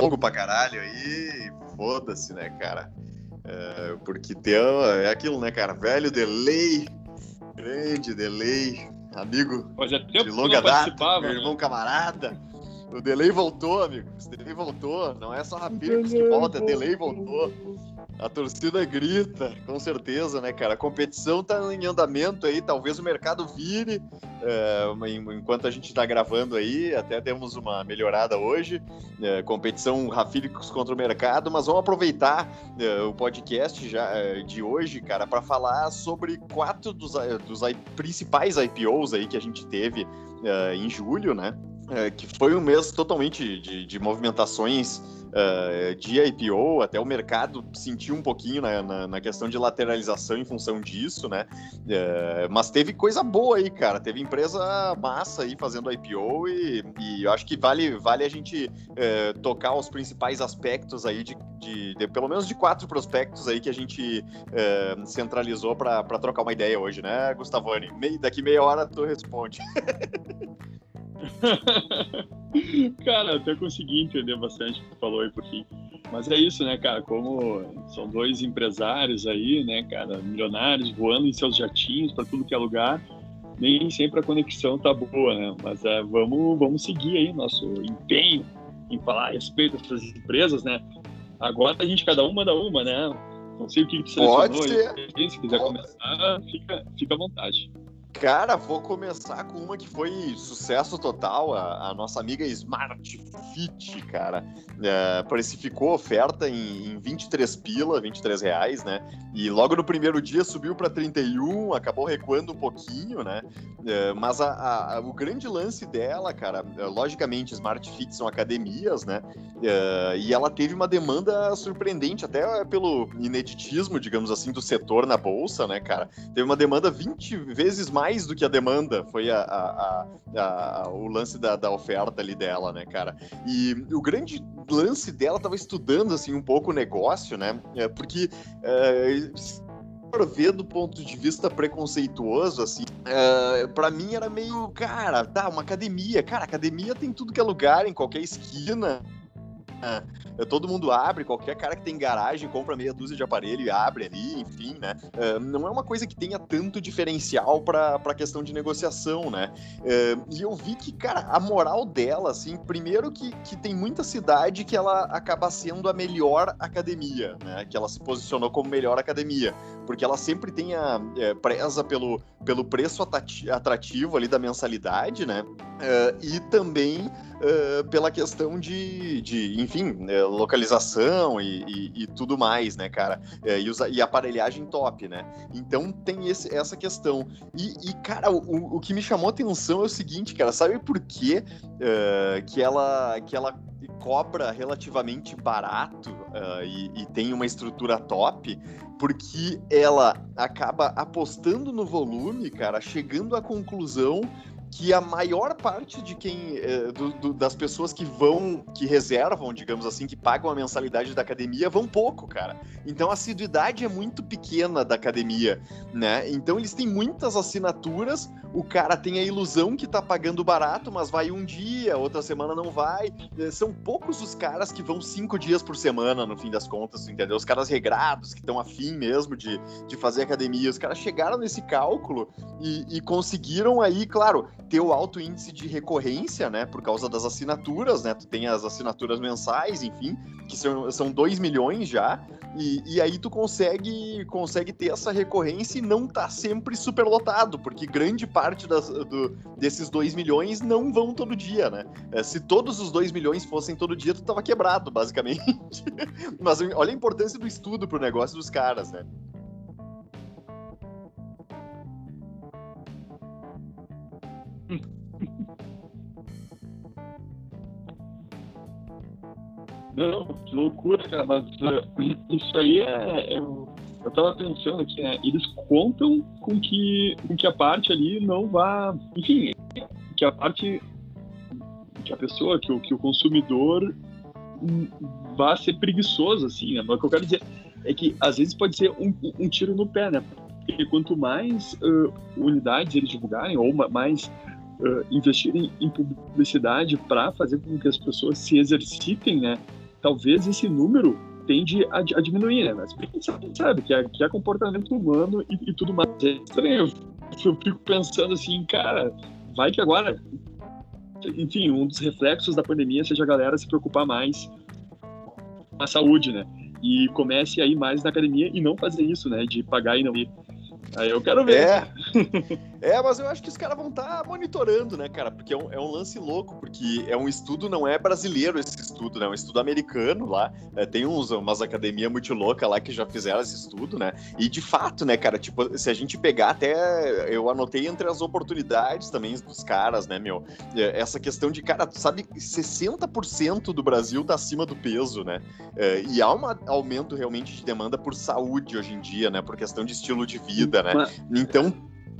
longo pra caralho aí, foda-se, né, cara? É, porque tem, é aquilo, né, cara? Velho delay, grande delay, amigo de longa data, meu irmão né? camarada. O delay voltou, amigo. O delay voltou. Não é só Rapircos que volta, delay voltou. A torcida grita, com certeza, né, cara? A competição tá em andamento aí, talvez o mercado vire. É, enquanto a gente está gravando aí, até temos uma melhorada hoje. É, competição Rafílicos contra o mercado, mas vamos aproveitar é, o podcast já, é, de hoje, cara, para falar sobre quatro dos, dos principais IPOs aí que a gente teve é, em julho, né? É, que foi um mês totalmente de, de movimentações uh, de IPO, até o mercado sentiu um pouquinho na, na, na questão de lateralização em função disso, né? Uh, mas teve coisa boa aí, cara. Teve empresa massa aí fazendo IPO e, e eu acho que vale, vale a gente uh, tocar os principais aspectos aí de, de, de, pelo menos de quatro prospectos aí que a gente centralizou para trocar uma ideia hoje, né, Gustavone? Me, daqui meia hora tu responde. cara, até consegui entender bastante o que tu falou aí por fim. Mas é isso, né, cara? Como são dois empresários aí, né, cara, milionários voando em seus jatinhos para tudo que é lugar, nem sempre a conexão tá boa, né? Mas é, vamos, vamos seguir aí nosso empenho em falar a respeito dessas empresas, né? Agora a gente cada uma manda uma, né? Não sei o que, que selecionou. Pode ser. se quiser começar, fica, fica à vontade. Cara, vou começar com uma que foi sucesso total, a, a nossa amiga Smart Fit, cara. É, precificou oferta em, em 23 pila, 23 reais, né? E logo no primeiro dia subiu para 31, acabou recuando um pouquinho, né? É, mas a, a, o grande lance dela, cara, é, logicamente, Smart Fit são academias, né? É, e ela teve uma demanda surpreendente, até pelo ineditismo, digamos assim, do setor na bolsa, né, cara? Teve uma demanda 20 vezes mais mais do que a demanda, foi a, a, a, o lance da, da, oferta ali dela, né, cara? E o grande lance dela, tava estudando, assim, um pouco o negócio, né? É, porque... É, ver do ponto de vista preconceituoso, assim, uh, para mim era meio, cara, tá, uma academia. Cara, academia tem tudo que é lugar, em qualquer esquina. Uh, todo mundo abre, qualquer cara que tem garagem compra meia dúzia de aparelho e abre ali, enfim, né? Uh, não é uma coisa que tenha tanto diferencial para a questão de negociação, né? Uh, e eu vi que, cara, a moral dela, assim, primeiro que, que tem muita cidade que ela acaba sendo a melhor academia, né? Que ela se posicionou como melhor academia, porque ela sempre tem a é, preza pelo, pelo preço atrativo ali da mensalidade, né? E também uh, pela questão de, de enfim, né, localização e, e, e, tudo mais, né, cara? Uh, e, usa, e aparelhagem top, né? Então tem esse, essa questão. E, cara, o, o que me chamou a atenção é o seguinte, cara, sabe por quê uh, que, ela, que ela cobra relativamente barato uh, e, e, tem uma estrutura top, porque ela acaba apostando no volume, cara, chegando à conclusão que a maior parte de quem é, do, do, das pessoas que vão, que reservam, digamos assim, que pagam a mensalidade da academia, vão pouco, cara. Então a assiduidade é muito pequena da academia, né? Então eles têm muitas assinaturas, o cara tem a ilusão que tá pagando barato, mas vai um dia, outra semana não vai. É, são poucos os caras que vão cinco dias por semana, no fim das contas, entendeu? Os caras regrados, que estão afim mesmo de, de fazer academia. Os caras chegaram nesse cálculo e, e conseguiram aí, claro, ter o alto índice de recorrência, né, por causa das assinaturas, né, tu tem as assinaturas mensais, enfim, que são, são 2 milhões já, e, e aí tu consegue, consegue ter essa recorrência e não tá sempre superlotado, porque grande parte das, do, desses 2 milhões não vão todo dia, né, é, se todos os 2 milhões fossem todo dia, tu tava quebrado, basicamente, mas olha a importância do estudo pro negócio dos caras, né. Não, que loucura, cara, mas uh, isso aí é, é, Eu tava pensando aqui, né? Eles contam com que, com que a parte ali não vá. Enfim, que a parte. que a pessoa, que o, que o consumidor vá ser preguiçoso, assim, né? Mas o que eu quero dizer é que às vezes pode ser um, um tiro no pé, né? Porque quanto mais uh, unidades eles divulgarem, ou mais uh, investirem em publicidade para fazer com que as pessoas se exercitem, né? talvez esse número tende a, a diminuir, né? Mas sabe que é, que é comportamento humano e, e tudo mais. É estranho. Eu fico pensando assim, cara, vai que agora enfim, um dos reflexos da pandemia seja a galera se preocupar mais com a saúde, né? E comece a ir mais na academia e não fazer isso, né? De pagar e não ir. Aí eu quero ver. É, é mas eu acho que os caras vão estar tá monitorando, né, cara? Porque é um, é um, lance louco, porque é um estudo, não é brasileiro esse estudo, né? É um estudo americano lá. É, tem uns, umas academias muito loucas lá que já fizeram esse estudo, né? E de fato, né, cara, tipo, se a gente pegar até. Eu anotei entre as oportunidades também dos caras, né, meu? É, essa questão de, cara, tu sabe, 60% do Brasil tá acima do peso, né? É, e há um aumento realmente de demanda por saúde hoje em dia, né? Por questão de estilo de vida né? Então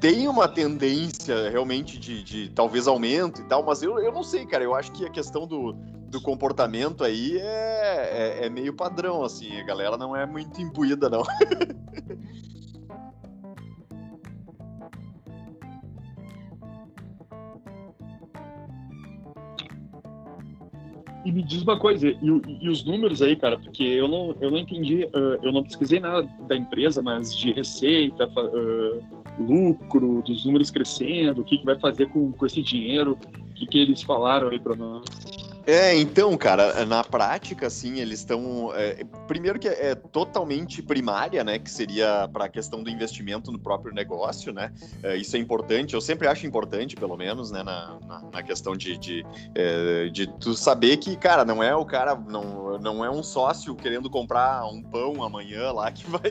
tem uma tendência realmente de, de, talvez aumento e tal, mas eu, eu não sei, cara. Eu acho que a questão do, do comportamento aí é, é, é meio padrão, assim. A galera não é muito imbuída, não. E me diz uma coisa, e, e, os números aí, cara, porque eu não, eu não entendi, uh, eu não pesquisei nada da empresa, mas de receita, uh, lucro, dos números crescendo, o que, que vai fazer com, com esse dinheiro, o que, que eles falaram aí para nós. É, então, cara, na prática, assim, eles estão. É, primeiro que é, totalmente primária, né? Que seria para a questão do investimento no próprio negócio, né? É, isso é importante, eu sempre acho importante, pelo menos, né? Na, na, na questão de, de, é, de tu saber que, cara, não é o cara, não, não é um sócio querendo comprar um pão amanhã lá que vai,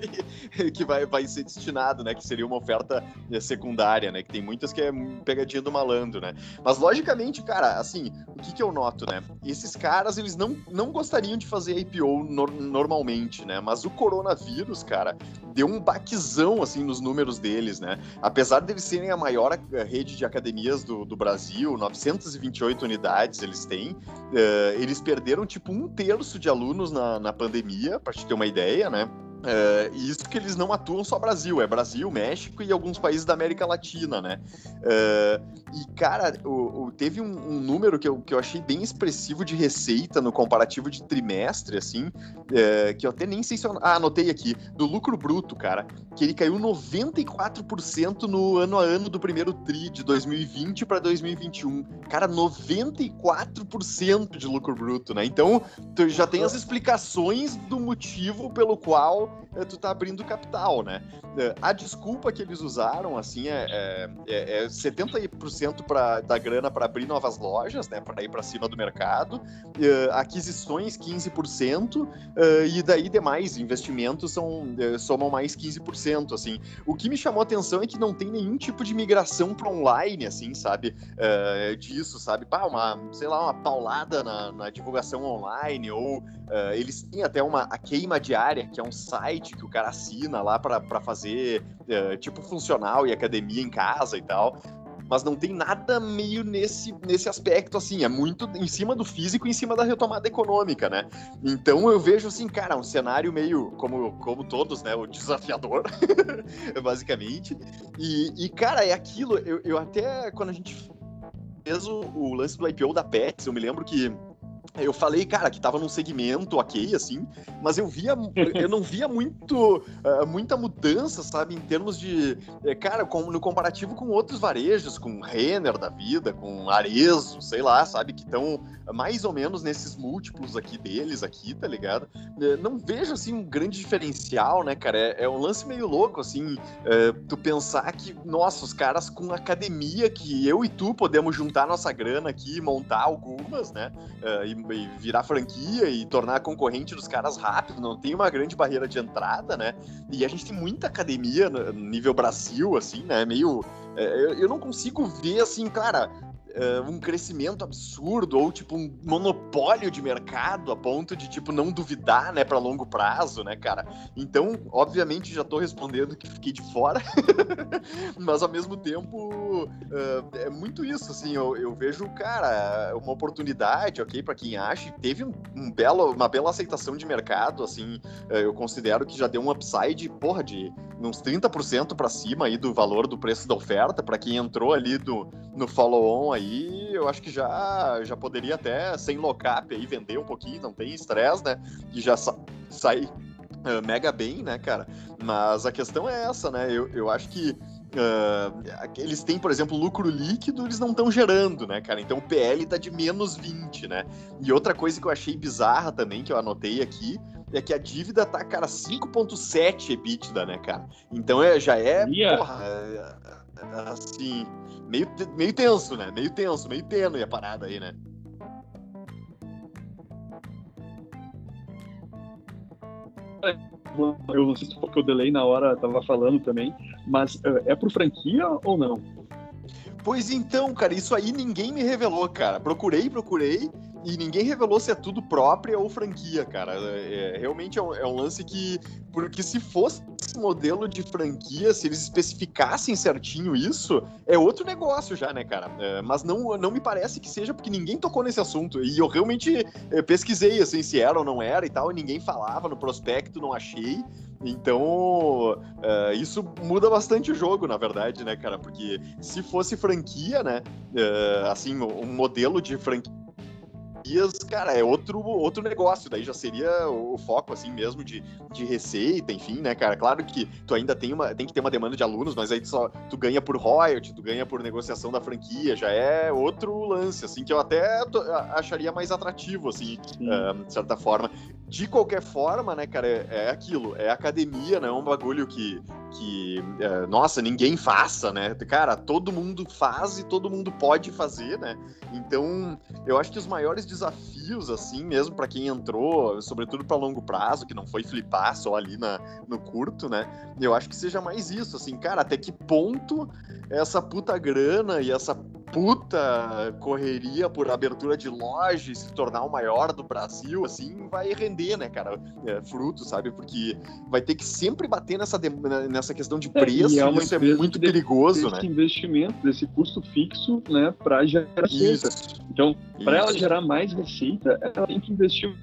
que vai, vai ser destinado, né? Que seria uma oferta é, secundária, né? Que tem muitas que é pegadinha do malandro, né? Mas, logicamente, cara, assim, o que, que eu noto, né? Esses caras, eles não, não gostariam de fazer IPO no, normalmente, né? Mas o coronavírus, cara, deu um baquezão, assim, nos números deles, né? Apesar deles serem a maior eh, rede de academias do, do Brasil, 928 unidades eles têm, uh, eles perderam, tipo, um terço de alunos na, na pandemia, pra te ter uma ideia, né? É, e isso que eles não atuam só Brasil, é Brasil, México e alguns países da América Latina, né? É, e, cara, o, o, teve um, um, número que eu, que eu achei bem expressivo de receita no comparativo de trimestre, assim, é, que eu até nem sei se eu... Ah, anotei aqui, do lucro bruto, cara, que ele caiu 94% no ano a ano do primeiro TRI, de 2020 para 2021. Cara, 94% de lucro bruto, né? Então, já tem as explicações do motivo pelo qual tu tá abrindo capital, né? É, a desculpa que eles usaram, assim, é, é, é 70% pra, da grana para abrir novas lojas, né? Para ir para cima do mercado, é, aquisições 15%, é, e daí demais investimentos são, somam mais 15%, assim. O que me chamou a atenção é que não tem nenhum tipo de migração para online, assim, sabe? disso, sabe? Pá, uma, sei lá, uma paulada na, na divulgação online, ou eles têm até uma a queima diária, que é um site que o cara assina lá para fazer, uh, tipo, funcional e academia em casa e tal. Mas não tem nada meio nesse, nesse aspecto, assim. É muito em cima do físico em cima da retomada econômica, né? Então eu vejo, assim, cara, um cenário meio, como, como todos, né? O desafiador, basicamente. E, e, cara, é aquilo. Eu, eu até, quando a gente fez o, o lance do IPO da Pets, eu me lembro que eu falei, cara, que tava num segmento ok, assim, mas eu via, eu não via muito, uh, muita mudança, sabe, em termos de, eh, cara, com, no comparativo com outros varejos, com Renner da vida, com Arezo, sei lá, sabe, que estão mais ou menos nesses múltiplos aqui deles, aqui, tá ligado? Uh, não vejo, assim, um grande diferencial, né, cara, é, é um lance meio louco, assim, uh, tu pensar que, nossa, os caras com academia, que eu e tu podemos juntar nossa grana aqui, montar algumas, né, e e virar franquia e tornar concorrente dos caras rápido, não tem uma grande barreira de entrada, né? E a gente tem muita academia no nível Brasil, assim, né? Meio. É, eu não consigo ver, assim, cara, uh, um crescimento absurdo ou tipo um monopólio de mercado a ponto de tipo não duvidar, né, para longo prazo, né, cara? Então, obviamente já tô respondendo que fiquei de fora, mas ao mesmo tempo uh, é muito isso, assim, eu, eu, vejo, cara, uma oportunidade, ok, para quem acha, teve um, um, belo, uma bela aceitação de mercado, assim, uh, eu considero que já deu um upside, porra, de uns 30% para cima aí do valor do preço da oferta para quem entrou ali do, no follow-on aí aí eu acho que já, já poderia até, sem lock-up aí, vender um pouquinho, não tem estresse, né? E já sa sair uh, mega bem, né, cara? Mas a questão é essa, né? Eu, eu acho que Uh, eles têm, por exemplo, lucro líquido, eles não estão gerando, né, cara? Então o PL tá de menos 20, né? E outra coisa que eu achei bizarra também, que eu anotei aqui, é que a dívida tá, cara, 5.7 EBITDA, né, cara? Então é, já é, yeah. porra, é, é, assim, meio, meio tenso, né? Meio tenso, meio tênue a parada aí, né? Eu não sei se foi que eu delay na hora, tava falando também, mas uh, é pro franquia ou não? Pois então, cara, isso aí ninguém me revelou, cara. Procurei, procurei, e ninguém revelou se é tudo própria ou franquia, cara. É, é realmente é um, é um, lance que. Porque se fosse modelo de franquia, se eles especificassem certinho isso, é outro negócio já, né, cara? É, mas não, não me parece que seja, porque ninguém tocou nesse assunto. E eu realmente é, pesquisei, assim, se era ou não era e tal, e ninguém falava no prospecto, não achei. Então, uh, isso muda bastante o jogo, na verdade, né, cara? Porque se fosse franquia, né, assim, um modelo de franquia cara, é outro, outro negócio, daí já seria o foco, assim mesmo, de, de receita, enfim, né, cara? Claro que tu ainda tem, uma, tem que ter uma demanda de alunos, mas aí tu, só, tu ganha por royalty, tu ganha por negociação da franquia, já é outro lance, assim, que eu até acharia mais atrativo, assim, uh, de certa forma. De qualquer forma, né, cara, é, é aquilo, é academia, não é um bagulho que, que é, nossa, ninguém faça, né? Cara, todo mundo faz e todo mundo pode fazer, né? Então, eu acho que os maiores desafios, assim, mesmo para quem entrou, sobretudo para longo prazo, que não foi flipar só ali na, no curto, né? Eu acho que seja mais isso, assim, cara, até que ponto essa puta grana e essa puta correria por abertura de loja e se tornar o maior do Brasil, assim, vai render, né, cara, é, fruto, sabe? Porque vai ter que sempre bater nessa, nessa questão de preço, é, e é isso é muito desse, perigoso, desse né? Esse investimento, desse custo fixo, né, para gerar receita. Então, para ela gerar mais receita, ela tem que investir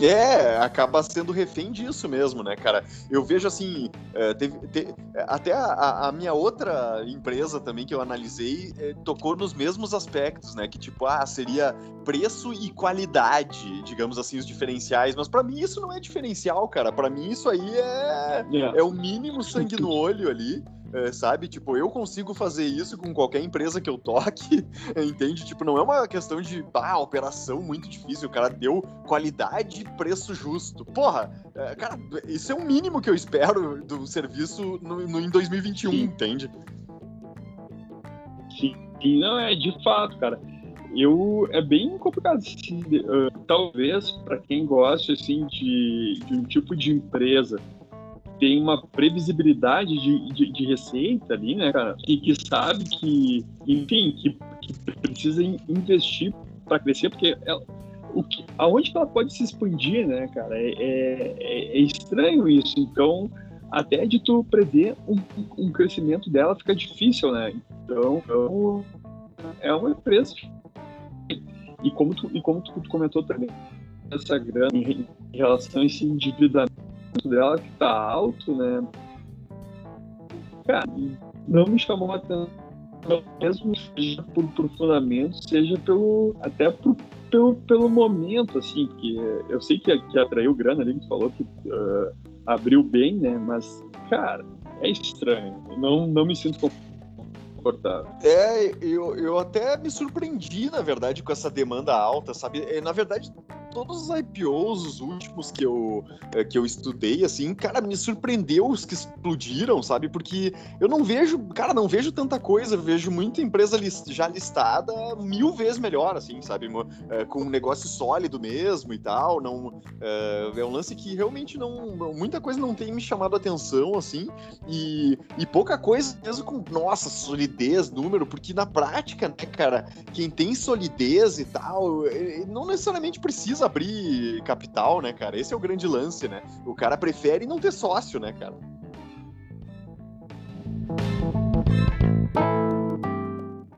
é, acaba sendo refém disso mesmo, né, cara? Eu vejo assim, é, teve, teve, até a, a, minha outra empresa também que eu analisei é, tocou nos mesmos aspectos, né? Que tipo, ah, seria preço e qualidade, digamos assim, os diferenciais. Mas para mim isso não é diferencial, cara. Para mim isso aí é, yeah. é o mínimo sangue no olho ali é, sabe? Tipo, eu consigo fazer isso com qualquer empresa que eu toque, entende? Tipo, não é uma questão de, ah, operação muito difícil, o cara deu qualidade e preço justo. Porra, é, cara, isso é o mínimo que eu espero do serviço no, no em 2021, Sim. entende? Sim, não, é de fato, cara. Eu, é bem complicado. Assim, uh, talvez para quem gosta assim de, de um tipo de empresa tem uma previsibilidade de, de, de, receita ali, né, cara? E que sabe que, enfim, que, que precisa investir para crescer, porque ela, o que, aonde ela pode se expandir, né, cara? É, é, é, estranho isso. Então, até de tu prever um, um crescimento dela fica difícil, né? Então, então é uma empresa. E como tu, e como tu, tu comentou também, essa grana em relação a esse endividamento dela que tá alto, né? Cara, não me chamou a atenção, mesmo seja por, por fundamento, seja pelo. até por, pelo, pelo momento, assim, porque eu sei que, que atraiu grana ali, que falou que uh, abriu bem, né? Mas, cara, é estranho. Não, não me sinto confortável. É, eu, eu até me surpreendi, na verdade, com essa demanda alta, sabe? É, na verdade, todos os IPOs, os últimos que eu, é, que eu estudei, assim, cara, me surpreendeu os que explodiram, sabe? Porque eu não vejo, cara, não vejo tanta coisa, vejo muita empresa list, já listada mil vezes melhor, assim, sabe? É, com um negócio sólido mesmo e tal. Não, é, é um lance que realmente não. Muita coisa não tem me chamado a atenção, assim, e, e pouca coisa mesmo com, nossa, solidez, número, porque na prática, né, cara, quem tem solidez e tal, não necessariamente precisa abrir capital, né, cara? Esse é o grande lance, né? O cara prefere não ter sócio, né, cara?